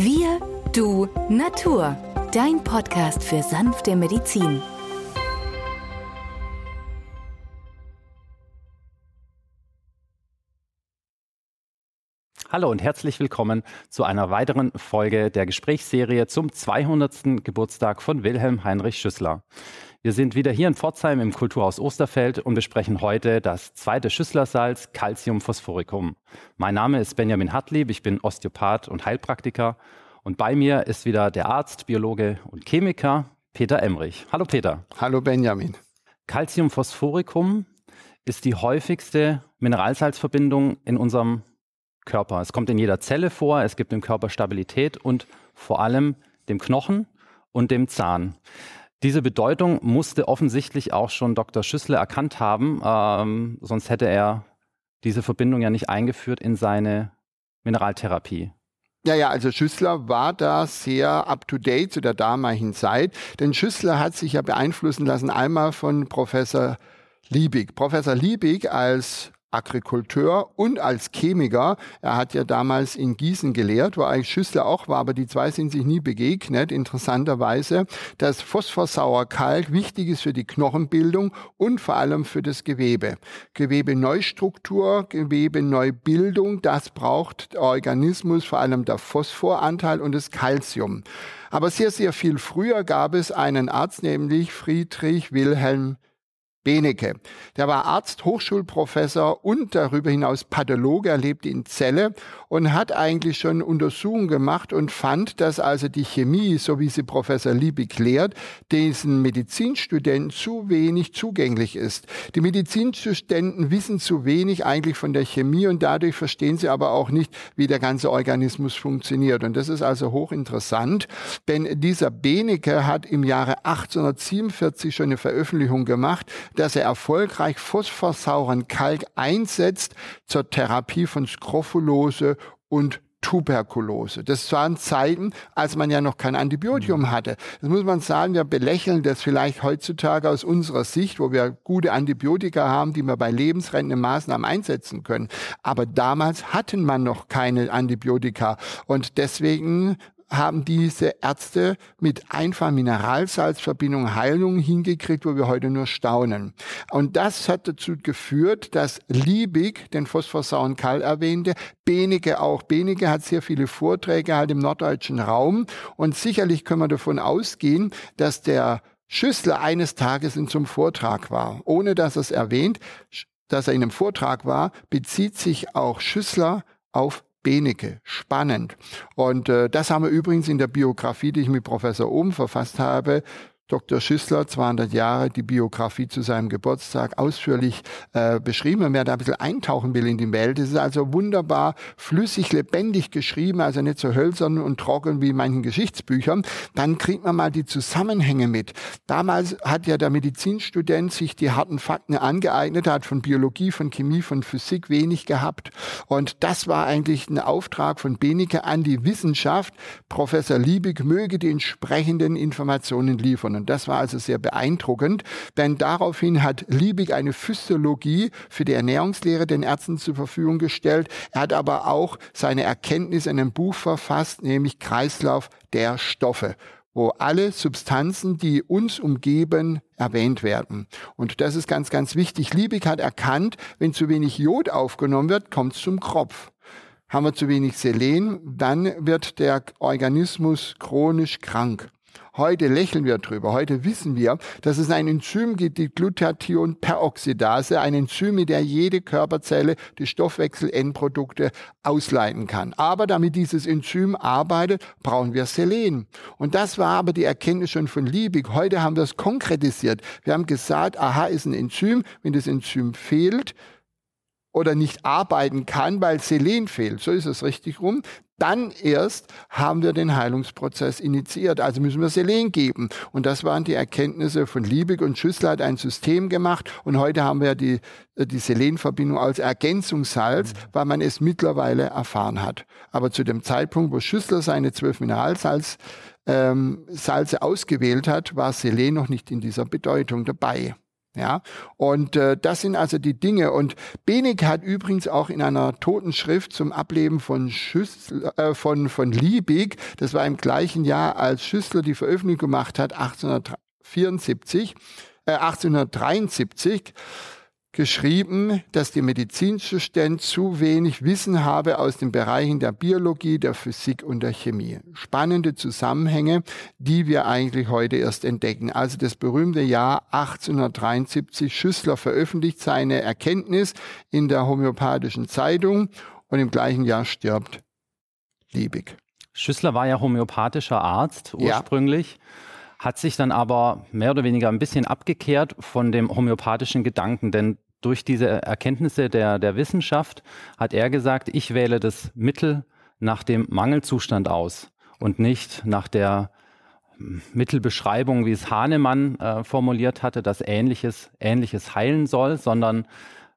Wir, du, Natur. Dein Podcast für sanfte Medizin. Hallo und herzlich willkommen zu einer weiteren Folge der Gesprächsserie zum 200. Geburtstag von Wilhelm Heinrich Schüssler. Wir sind wieder hier in Pforzheim im Kulturhaus Osterfeld und besprechen heute das zweite Schüsslersalz Calciumphosphoricum. Mein Name ist Benjamin Hartlieb, ich bin Osteopath und Heilpraktiker und bei mir ist wieder der Arzt, Biologe und Chemiker Peter Emrich. Hallo Peter. Hallo Benjamin. Calciumphosphoricum ist die häufigste Mineralsalzverbindung in unserem Körper. Es kommt in jeder Zelle vor, es gibt dem Körper Stabilität und vor allem dem Knochen und dem Zahn. Diese Bedeutung musste offensichtlich auch schon Dr. Schüssler erkannt haben, ähm, sonst hätte er diese Verbindung ja nicht eingeführt in seine Mineraltherapie. Ja, ja, also Schüssler war da sehr up-to-date zu der damaligen Zeit, denn Schüssler hat sich ja beeinflussen lassen einmal von Professor Liebig. Professor Liebig als Agrikulteur und als Chemiker. Er hat ja damals in Gießen gelehrt, wo eigentlich Schüssler auch war, aber die zwei sind sich nie begegnet, interessanterweise, dass Phosphorsauerkalk wichtig ist für die Knochenbildung und vor allem für das Gewebe. Gewebeneustruktur, Gewebeneubildung, das braucht der Organismus, vor allem der Phosphoranteil und das Calcium. Aber sehr, sehr viel früher gab es einen Arzt, nämlich Friedrich Wilhelm Benecke. Der war Arzt, Hochschulprofessor und darüber hinaus Pathologe. Er lebte in Celle und hat eigentlich schon Untersuchungen gemacht und fand, dass also die Chemie, so wie sie Professor Liebig lehrt, diesen Medizinstudenten zu wenig zugänglich ist. Die Medizinstudenten wissen zu wenig eigentlich von der Chemie und dadurch verstehen sie aber auch nicht, wie der ganze Organismus funktioniert. Und das ist also hochinteressant, denn dieser Benecke hat im Jahre 1847 schon eine Veröffentlichung gemacht, dass er erfolgreich phosphorsauren Kalk einsetzt zur Therapie von Skrophulose und Tuberkulose. Das waren Zeiten, als man ja noch kein Antibiotikum mhm. hatte. Das muss man sagen, wir belächeln das vielleicht heutzutage aus unserer Sicht, wo wir gute Antibiotika haben, die wir bei lebensrettenden Maßnahmen einsetzen können. Aber damals hatten man noch keine Antibiotika. Und deswegen haben diese Ärzte mit einfach Mineralsalzverbindung Heilungen hingekriegt, wo wir heute nur staunen. Und das hat dazu geführt, dass Liebig den phosphosauren Kall erwähnte, Benecke auch. Benecke hat sehr viele Vorträge halt im norddeutschen Raum und sicherlich können wir davon ausgehen, dass der Schüssler eines Tages in zum Vortrag war, ohne dass er es erwähnt, dass er in einem Vortrag war, bezieht sich auch Schüssler auf Benecke. Spannend. Und äh, das haben wir übrigens in der Biografie, die ich mit Professor Ohm verfasst habe, Dr. Schüssler, 200 Jahre, die Biografie zu seinem Geburtstag ausführlich äh, beschrieben. Wenn man da ein bisschen eintauchen will in die Welt, es ist also wunderbar flüssig, lebendig geschrieben, also nicht so hölzern und trocken wie in manchen Geschichtsbüchern. Dann kriegt man mal die Zusammenhänge mit. Damals hat ja der Medizinstudent sich die harten Fakten angeeignet, hat von Biologie, von Chemie, von Physik wenig gehabt. Und das war eigentlich ein Auftrag von Benecke an die Wissenschaft. Professor Liebig möge die entsprechenden Informationen liefern. Und das war also sehr beeindruckend, denn daraufhin hat Liebig eine Physiologie für die Ernährungslehre den Ärzten zur Verfügung gestellt. Er hat aber auch seine Erkenntnis in einem Buch verfasst, nämlich Kreislauf der Stoffe wo alle Substanzen, die uns umgeben, erwähnt werden. Und das ist ganz, ganz wichtig. Liebig hat erkannt, wenn zu wenig Jod aufgenommen wird, kommt es zum Kropf. Haben wir zu wenig Selen, dann wird der Organismus chronisch krank. Heute lächeln wir drüber. Heute wissen wir, dass es ein Enzym gibt, die Glutathion-Peroxidase, ein Enzym, mit der jede Körperzelle die Stoffwechsel-Endprodukte ausleiten kann. Aber damit dieses Enzym arbeitet, brauchen wir Selen. Und das war aber die Erkenntnis schon von Liebig. Heute haben wir es konkretisiert. Wir haben gesagt, aha, ist ein Enzym. Wenn das Enzym fehlt, oder nicht arbeiten kann, weil Selen fehlt. So ist es richtig rum dann erst haben wir den Heilungsprozess initiiert. Also müssen wir Selen geben. Und das waren die Erkenntnisse von Liebig und Schüssler hat ein System gemacht. Und heute haben wir die, äh, die Selenverbindung als Ergänzungssalz, weil man es mittlerweile erfahren hat. Aber zu dem Zeitpunkt, wo Schüssler seine zwölf Mineralsalz ähm, Salze ausgewählt hat, war Selen noch nicht in dieser Bedeutung dabei. Ja, und äh, das sind also die Dinge. Und Benig hat übrigens auch in einer Totenschrift zum Ableben von, Schüssler, äh, von, von Liebig, das war im gleichen Jahr, als Schüssler die Veröffentlichung gemacht hat, 1874, äh, 1873, geschrieben, dass die medizinische Stand zu wenig Wissen habe aus den Bereichen der Biologie, der Physik und der Chemie. Spannende Zusammenhänge, die wir eigentlich heute erst entdecken. Also das berühmte Jahr 1873, Schüssler veröffentlicht seine Erkenntnis in der homöopathischen Zeitung und im gleichen Jahr stirbt Liebig. Schüssler war ja homöopathischer Arzt ursprünglich. Ja hat sich dann aber mehr oder weniger ein bisschen abgekehrt von dem homöopathischen Gedanken, denn durch diese Erkenntnisse der, der Wissenschaft hat er gesagt, ich wähle das Mittel nach dem Mangelzustand aus und nicht nach der Mittelbeschreibung, wie es Hahnemann äh, formuliert hatte, dass Ähnliches, Ähnliches heilen soll, sondern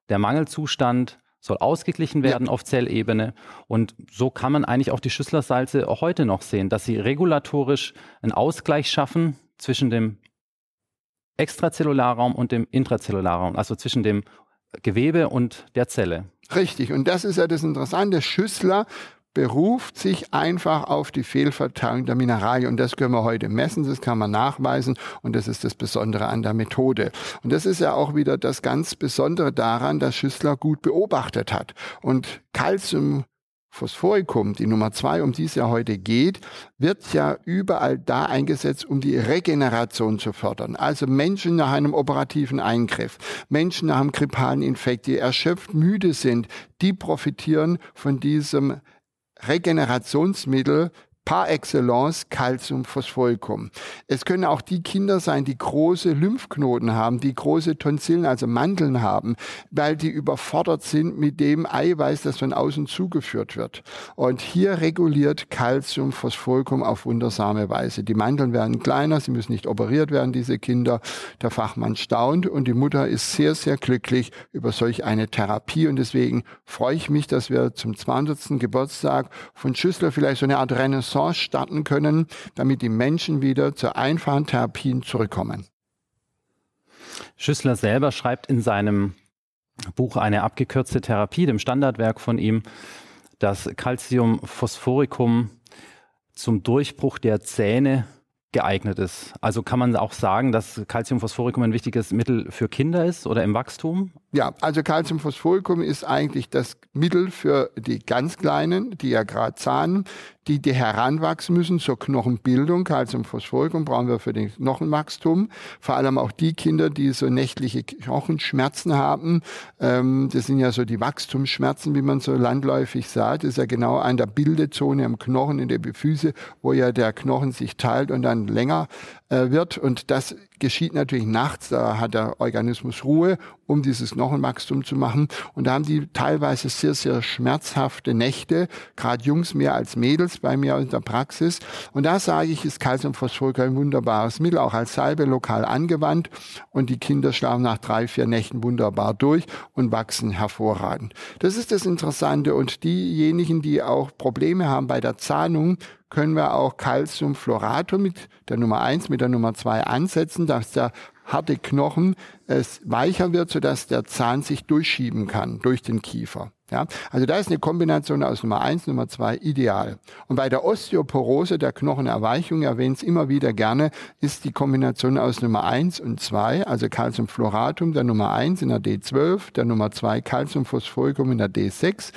der Mangelzustand soll ausgeglichen werden ja. auf Zellebene. Und so kann man eigentlich auch die Schüsslersalze auch heute noch sehen, dass sie regulatorisch einen Ausgleich schaffen zwischen dem Extrazellularraum und dem Intrazellularraum, also zwischen dem Gewebe und der Zelle. Richtig, und das ist ja das Interessante. Schüssler beruft sich einfach auf die Fehlverteilung der Mineralien. Und das können wir heute messen, das kann man nachweisen und das ist das Besondere an der Methode. Und das ist ja auch wieder das ganz Besondere daran, dass Schüssler gut beobachtet hat. Und Calcium Phosphoricum, die Nummer zwei, um die es ja heute geht, wird ja überall da eingesetzt, um die Regeneration zu fördern. Also Menschen nach einem operativen Eingriff, Menschen nach einem grippalen Infekt, die erschöpft müde sind, die profitieren von diesem Regenerationsmittel par excellence Calciumphosphoricum. Es können auch die Kinder sein, die große Lymphknoten haben, die große Tonsillen, also Mandeln haben, weil die überfordert sind mit dem Eiweiß, das von außen zugeführt wird. Und hier reguliert Calciumphosphoricum auf wundersame Weise. Die Mandeln werden kleiner, sie müssen nicht operiert werden, diese Kinder. Der Fachmann staunt und die Mutter ist sehr, sehr glücklich über solch eine Therapie. Und deswegen freue ich mich, dass wir zum 200. Geburtstag von Schüssler vielleicht so eine Art Renaissance Renaissance starten können, damit die Menschen wieder zu einfachen Therapien zurückkommen. Schüssler selber schreibt in seinem Buch eine abgekürzte Therapie, dem Standardwerk von ihm, dass Calciumphosphoricum zum Durchbruch der Zähne geeignet ist. Also kann man auch sagen, dass Calciumphosphoricum ein wichtiges Mittel für Kinder ist oder im Wachstum? Ja, also Calciumphosphoricum ist eigentlich das Mittel für die ganz Kleinen, die ja gerade zahnen, die, die heranwachsen müssen zur Knochenbildung. Calciumphosphoricum brauchen wir für den Knochenwachstum. Vor allem auch die Kinder, die so nächtliche Knochenschmerzen haben. Ähm, das sind ja so die Wachstumsschmerzen, wie man so landläufig sagt. Das ist ja genau an der Bildezone am Knochen in der Füße, wo ja der Knochen sich teilt und dann länger wird. Und das geschieht natürlich nachts, da hat der Organismus Ruhe, um dieses Knochenwachstum zu machen. Und da haben die teilweise sehr, sehr schmerzhafte Nächte, gerade Jungs mehr als Mädels bei mir in der Praxis. Und da sage ich, ist Calciumphosphor ein wunderbares Mittel, auch als Salbe lokal angewandt. Und die Kinder schlafen nach drei, vier Nächten wunderbar durch und wachsen hervorragend. Das ist das Interessante. Und diejenigen, die auch Probleme haben bei der Zahnung, können wir auch Calciumfloratum mit der Nummer eins, mit der Nummer zwei ansetzen, dass der harte Knochen es weicher wird, sodass der Zahn sich durchschieben kann durch den Kiefer. Ja, also da ist eine Kombination aus Nummer eins, Nummer zwei ideal. Und bei der Osteoporose, der Knochenerweichung, erwähnt es immer wieder gerne, ist die Kombination aus Nummer eins und zwei, also Calciumfloratum, der Nummer eins in der D12, der Nummer zwei Calciumphosphoricum in der D6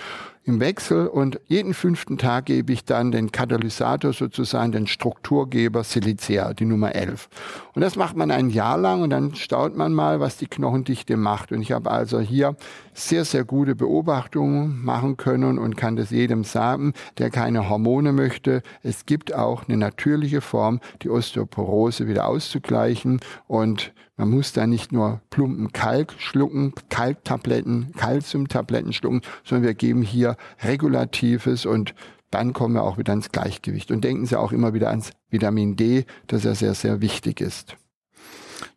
im Wechsel und jeden fünften Tag gebe ich dann den Katalysator sozusagen, den Strukturgeber Silicea, die Nummer 11. Und das macht man ein Jahr lang und dann staut man mal, was die Knochendichte macht. Und ich habe also hier sehr, sehr gute Beobachtungen machen können und kann das jedem sagen, der keine Hormone möchte. Es gibt auch eine natürliche Form, die Osteoporose wieder auszugleichen und man muss da nicht nur plumpen Kalk schlucken, Kalktabletten, Kalziumtabletten schlucken, sondern wir geben hier Regulatives und dann kommen wir auch wieder ins Gleichgewicht. Und denken Sie auch immer wieder ans Vitamin D, das ja sehr, sehr wichtig ist.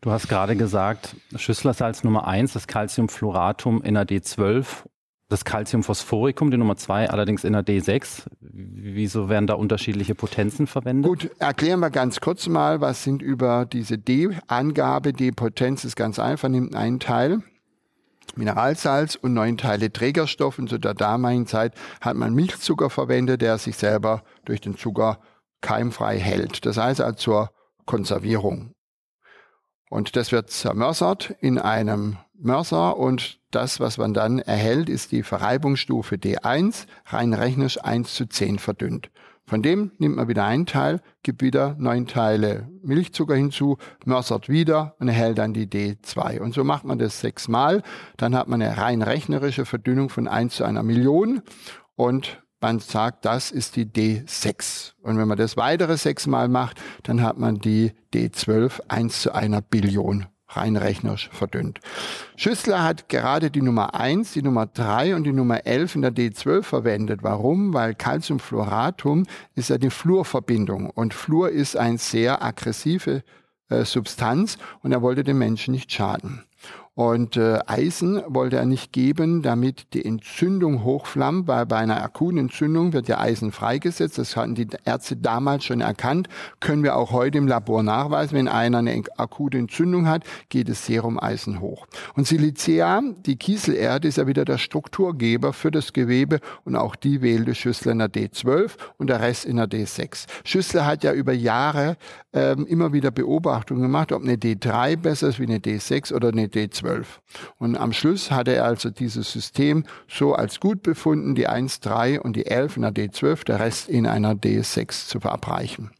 Du hast gerade gesagt, Schüsslersalz Nummer eins, das Calciumfluoratum in der D12 das Calciumphosphoricum, die Nummer 2, allerdings in der D6. Wieso werden da unterschiedliche Potenzen verwendet? Gut, erklären wir ganz kurz mal, was sind über diese D-Angabe. D-Potenz ist ganz einfach, nimmt einen Teil Mineralsalz und neun Teile Trägerstoff. Und zu der damaligen Zeit hat man Milchzucker verwendet, der sich selber durch den Zucker keimfrei hält. Das heißt also zur Konservierung. Und das wird zermörsert in einem Mörser und das, was man dann erhält, ist die Verreibungsstufe D1, rein rechnerisch 1 zu 10 verdünnt. Von dem nimmt man wieder einen Teil, gibt wieder neun Teile Milchzucker hinzu, mörsert wieder und erhält dann die D2. Und so macht man das sechsmal. Dann hat man eine rein rechnerische Verdünnung von 1 zu einer Million und man sagt, das ist die D6. Und wenn man das weitere sechsmal macht, dann hat man die D12 1 zu einer Billion rein rechnerisch verdünnt. Schüssler hat gerade die Nummer 1, die Nummer 3 und die Nummer 11 in der D12 verwendet. Warum? Weil Calciumfluoratum ist ja die Fluorverbindung und Fluor ist eine sehr aggressive äh, Substanz und er wollte den Menschen nicht schaden. Und äh, Eisen wollte er nicht geben, damit die Entzündung hochflammt, weil bei einer akuten Entzündung wird ja Eisen freigesetzt. Das hatten die Ärzte damals schon erkannt. Können wir auch heute im Labor nachweisen. Wenn einer eine akute Entzündung hat, geht das Serum Eisen hoch. Und Silicea, die Kieselerde, ist ja wieder der Strukturgeber für das Gewebe und auch die wählte Schüssler in der D12 und der Rest in der D6. Schüssler hat ja über Jahre ähm, immer wieder Beobachtungen gemacht, ob eine D3 besser ist wie eine D6 oder eine D12. 12. Und am Schluss hatte er also dieses System so als gut befunden, die 1, 3 und die 11 in der D12, der Rest in einer D6 zu verabreichen.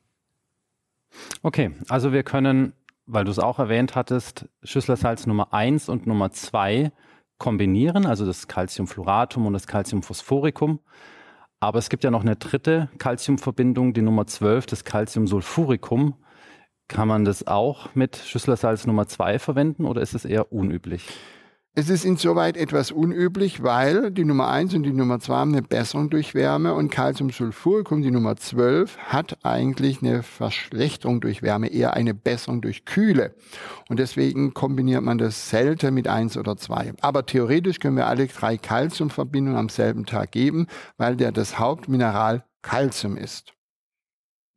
Okay, also wir können, weil du es auch erwähnt hattest, Schüsslersalz Nummer 1 und Nummer 2 kombinieren, also das Calciumfluoratum und das Calciumphosphoricum. Aber es gibt ja noch eine dritte Calciumverbindung, die Nummer 12, das Calciumsulfuricum. Kann man das auch mit Schüsslersalz Nummer 2 verwenden oder ist es eher unüblich? Es ist insoweit etwas unüblich, weil die Nummer 1 und die Nummer 2 haben eine Besserung durch Wärme und Calciumsulfuricum, die Nummer 12, hat eigentlich eine Verschlechterung durch Wärme, eher eine Besserung durch Kühle. Und deswegen kombiniert man das selten mit 1 oder 2. Aber theoretisch können wir alle drei Calciumverbindungen am selben Tag geben, weil der das Hauptmineral Calcium ist.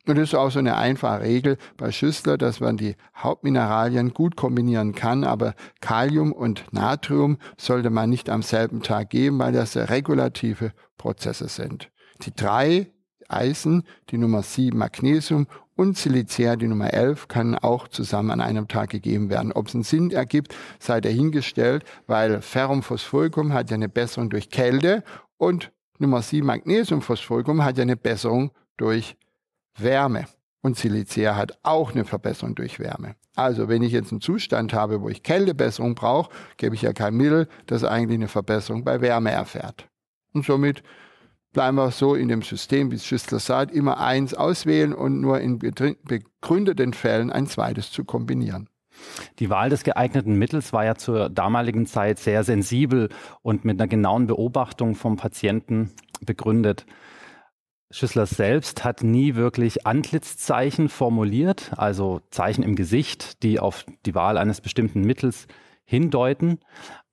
Und das ist auch so eine einfache Regel bei Schüssler, dass man die Hauptmineralien gut kombinieren kann, aber Kalium und Natrium sollte man nicht am selben Tag geben, weil das regulative Prozesse sind. Die drei Eisen, die Nummer 7 Magnesium und Silicea, die Nummer 11, kann auch zusammen an einem Tag gegeben werden. Ob es einen Sinn ergibt, sei dahingestellt, weil Ferrum Phosphoricum hat ja eine Besserung durch Kälte und Nummer 7 Magnesium Phosphoricum hat ja eine Besserung durch Wärme. Und Silicea hat auch eine Verbesserung durch Wärme. Also wenn ich jetzt einen Zustand habe, wo ich Kältebesserung brauche, gebe ich ja kein Mittel, das eigentlich eine Verbesserung bei Wärme erfährt. Und somit bleiben wir so in dem System, wie Schüssler sagt, immer eins auswählen und nur in begründeten Fällen ein zweites zu kombinieren. Die Wahl des geeigneten Mittels war ja zur damaligen Zeit sehr sensibel und mit einer genauen Beobachtung vom Patienten begründet. Schüssler selbst hat nie wirklich Antlitzzeichen formuliert, also Zeichen im Gesicht, die auf die Wahl eines bestimmten Mittels hindeuten.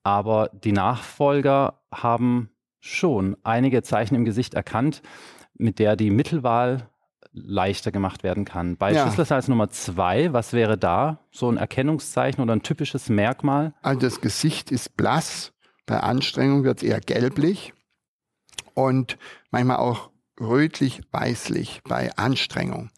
Aber die Nachfolger haben schon einige Zeichen im Gesicht erkannt, mit der die Mittelwahl leichter gemacht werden kann. Bei ja. Schüsslersalz Nummer zwei, was wäre da so ein Erkennungszeichen oder ein typisches Merkmal? Also das Gesicht ist blass, bei Anstrengung wird es eher gelblich und manchmal auch rötlich-weißlich bei Anstrengung.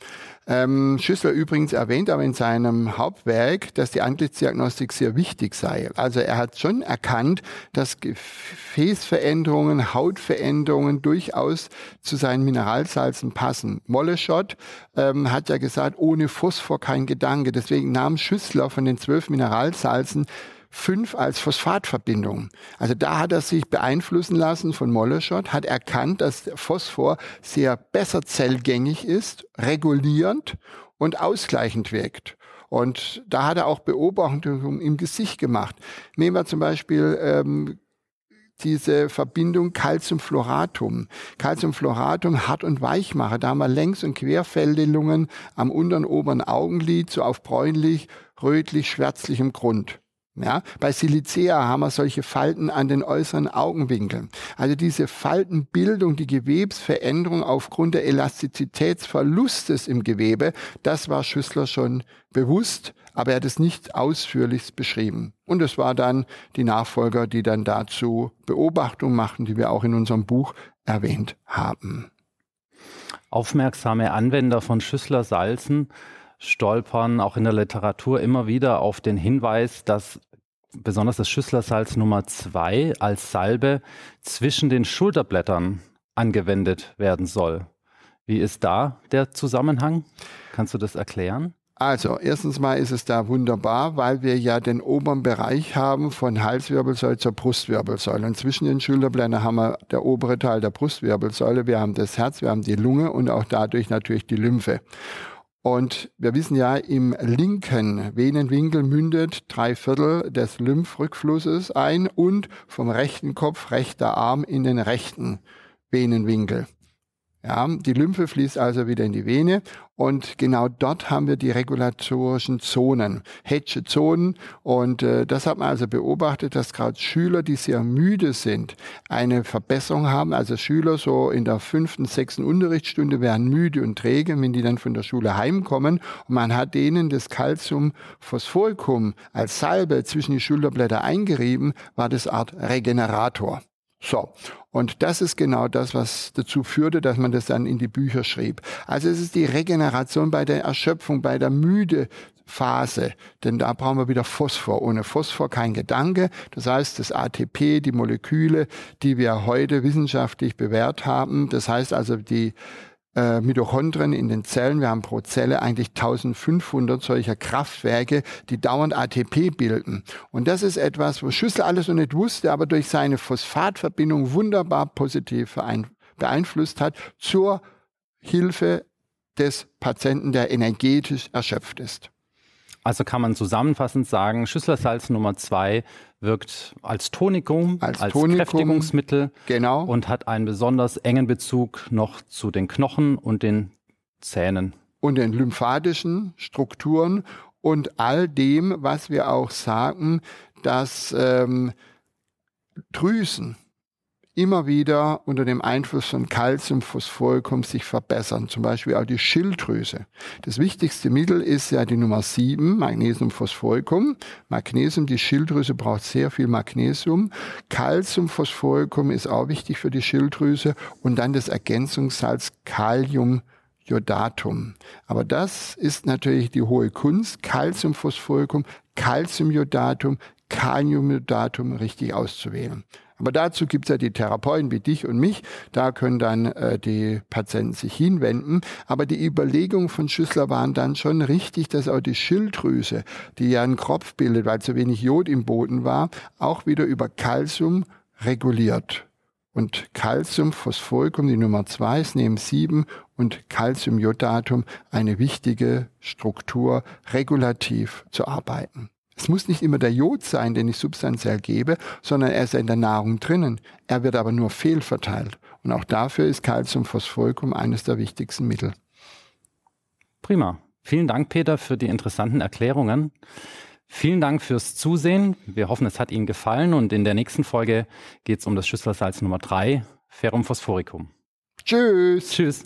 Ähm, Schüssler übrigens erwähnt aber in seinem Hauptwerk, dass die Antlitzdiagnostik sehr wichtig sei. Also er hat schon erkannt, dass Gefäßveränderungen, Hautveränderungen durchaus zu seinen Mineralsalzen passen. Moleschott ähm, hat ja gesagt, ohne Phosphor kein Gedanke. Deswegen nahm Schüssler von den zwölf Mineralsalzen fünf als Phosphatverbindung. Also da hat er sich beeinflussen lassen von Moleschott, hat erkannt, dass Phosphor sehr besser zellgängig ist, regulierend und ausgleichend wirkt. Und da hat er auch Beobachtungen im Gesicht gemacht. Nehmen wir zum Beispiel ähm, diese Verbindung Calciumfluoratum. Calciumfluoratum hart und Weichmacher. Da haben wir Längs- und Querfeldelungen am unteren oberen Augenlid, so auf bräunlich, rötlich, schwärzlichem Grund. Ja, bei Silicea haben wir solche Falten an den äußeren Augenwinkeln. Also diese Faltenbildung, die Gewebsveränderung aufgrund der Elastizitätsverlustes im Gewebe, das war Schüssler schon bewusst, aber er hat es nicht ausführlich beschrieben. Und es war dann die Nachfolger, die dann dazu Beobachtungen machten, die wir auch in unserem Buch erwähnt haben. Aufmerksame Anwender von Schüssler Salzen stolpern auch in der Literatur immer wieder auf den Hinweis, dass besonders das Schüsslersalz Nummer 2 als Salbe zwischen den Schulterblättern angewendet werden soll. Wie ist da der Zusammenhang? Kannst du das erklären? Also, erstens mal ist es da wunderbar, weil wir ja den oberen Bereich haben von Halswirbelsäule zur Brustwirbelsäule. Und zwischen den Schulterblättern haben wir der obere Teil der Brustwirbelsäule, wir haben das Herz, wir haben die Lunge und auch dadurch natürlich die Lymphe. Und wir wissen ja, im linken Venenwinkel mündet drei Viertel des Lymphrückflusses ein und vom rechten Kopf, rechter Arm in den rechten Venenwinkel. Ja, die Lymphe fließt also wieder in die Vene und genau dort haben wir die regulatorischen Zonen, Hedge Zonen und äh, das hat man also beobachtet, dass gerade Schüler, die sehr müde sind, eine Verbesserung haben. Also Schüler so in der fünften, sechsten Unterrichtsstunde werden müde und träge, wenn die dann von der Schule heimkommen und man hat denen das Calciumphosphoricum als Salbe zwischen die Schulterblätter eingerieben, war das Art Regenerator. So, und das ist genau das, was dazu führte, dass man das dann in die Bücher schrieb. Also es ist die Regeneration bei der Erschöpfung, bei der müde Phase, denn da brauchen wir wieder Phosphor. Ohne Phosphor kein Gedanke. Das heißt, das ATP, die Moleküle, die wir heute wissenschaftlich bewährt haben, das heißt also die äh, Mitochondrien in den Zellen. Wir haben pro Zelle eigentlich 1500 solcher Kraftwerke, die dauernd ATP bilden. Und das ist etwas, wo Schüssel alles noch nicht wusste, aber durch seine Phosphatverbindung wunderbar positiv beeinflusst hat zur Hilfe des Patienten, der energetisch erschöpft ist. Also kann man zusammenfassend sagen, Schüsslersalz Nummer zwei wirkt als Tonikum, als, als Tonikum, Kräftigungsmittel genau. und hat einen besonders engen Bezug noch zu den Knochen und den Zähnen. Und den lymphatischen Strukturen und all dem, was wir auch sagen, dass ähm, Drüsen, immer wieder unter dem Einfluss von Calcium, Phosphoricum sich verbessern, zum Beispiel auch die Schilddrüse. Das wichtigste Mittel ist ja die Nummer 7, Magnesium, Phosphoricum. Magnesium, die Schilddrüse braucht sehr viel Magnesium. Calcium, Phosphoricum ist auch wichtig für die Schilddrüse und dann das Ergänzungssalz Kalium, Jodatum. Aber das ist natürlich die hohe Kunst, Calcium, Phosphoricum, Calciumjodatum, Kaliumjodatum richtig auszuwählen. Aber dazu gibt es ja die Therapeuten wie dich und mich. Da können dann äh, die Patienten sich hinwenden. Aber die Überlegungen von Schüssler waren dann schon richtig, dass auch die Schilddrüse, die ja einen Kropf bildet, weil zu wenig Jod im Boden war, auch wieder über Kalzium reguliert. Und Calcium, Phosphoricum, die Nummer zwei, ist neben sieben und Calciumjodatum eine wichtige Struktur, regulativ zu arbeiten. Es muss nicht immer der Jod sein, den ich substanziell gebe, sondern er ist in der Nahrung drinnen. Er wird aber nur fehlverteilt. Und auch dafür ist Calciumphosphoricum eines der wichtigsten Mittel. Prima. Vielen Dank, Peter, für die interessanten Erklärungen. Vielen Dank fürs Zusehen. Wir hoffen, es hat Ihnen gefallen und in der nächsten Folge geht es um das Schüsslersalz Nummer 3, Ferrum phosphoricum. Tschüss. Tschüss.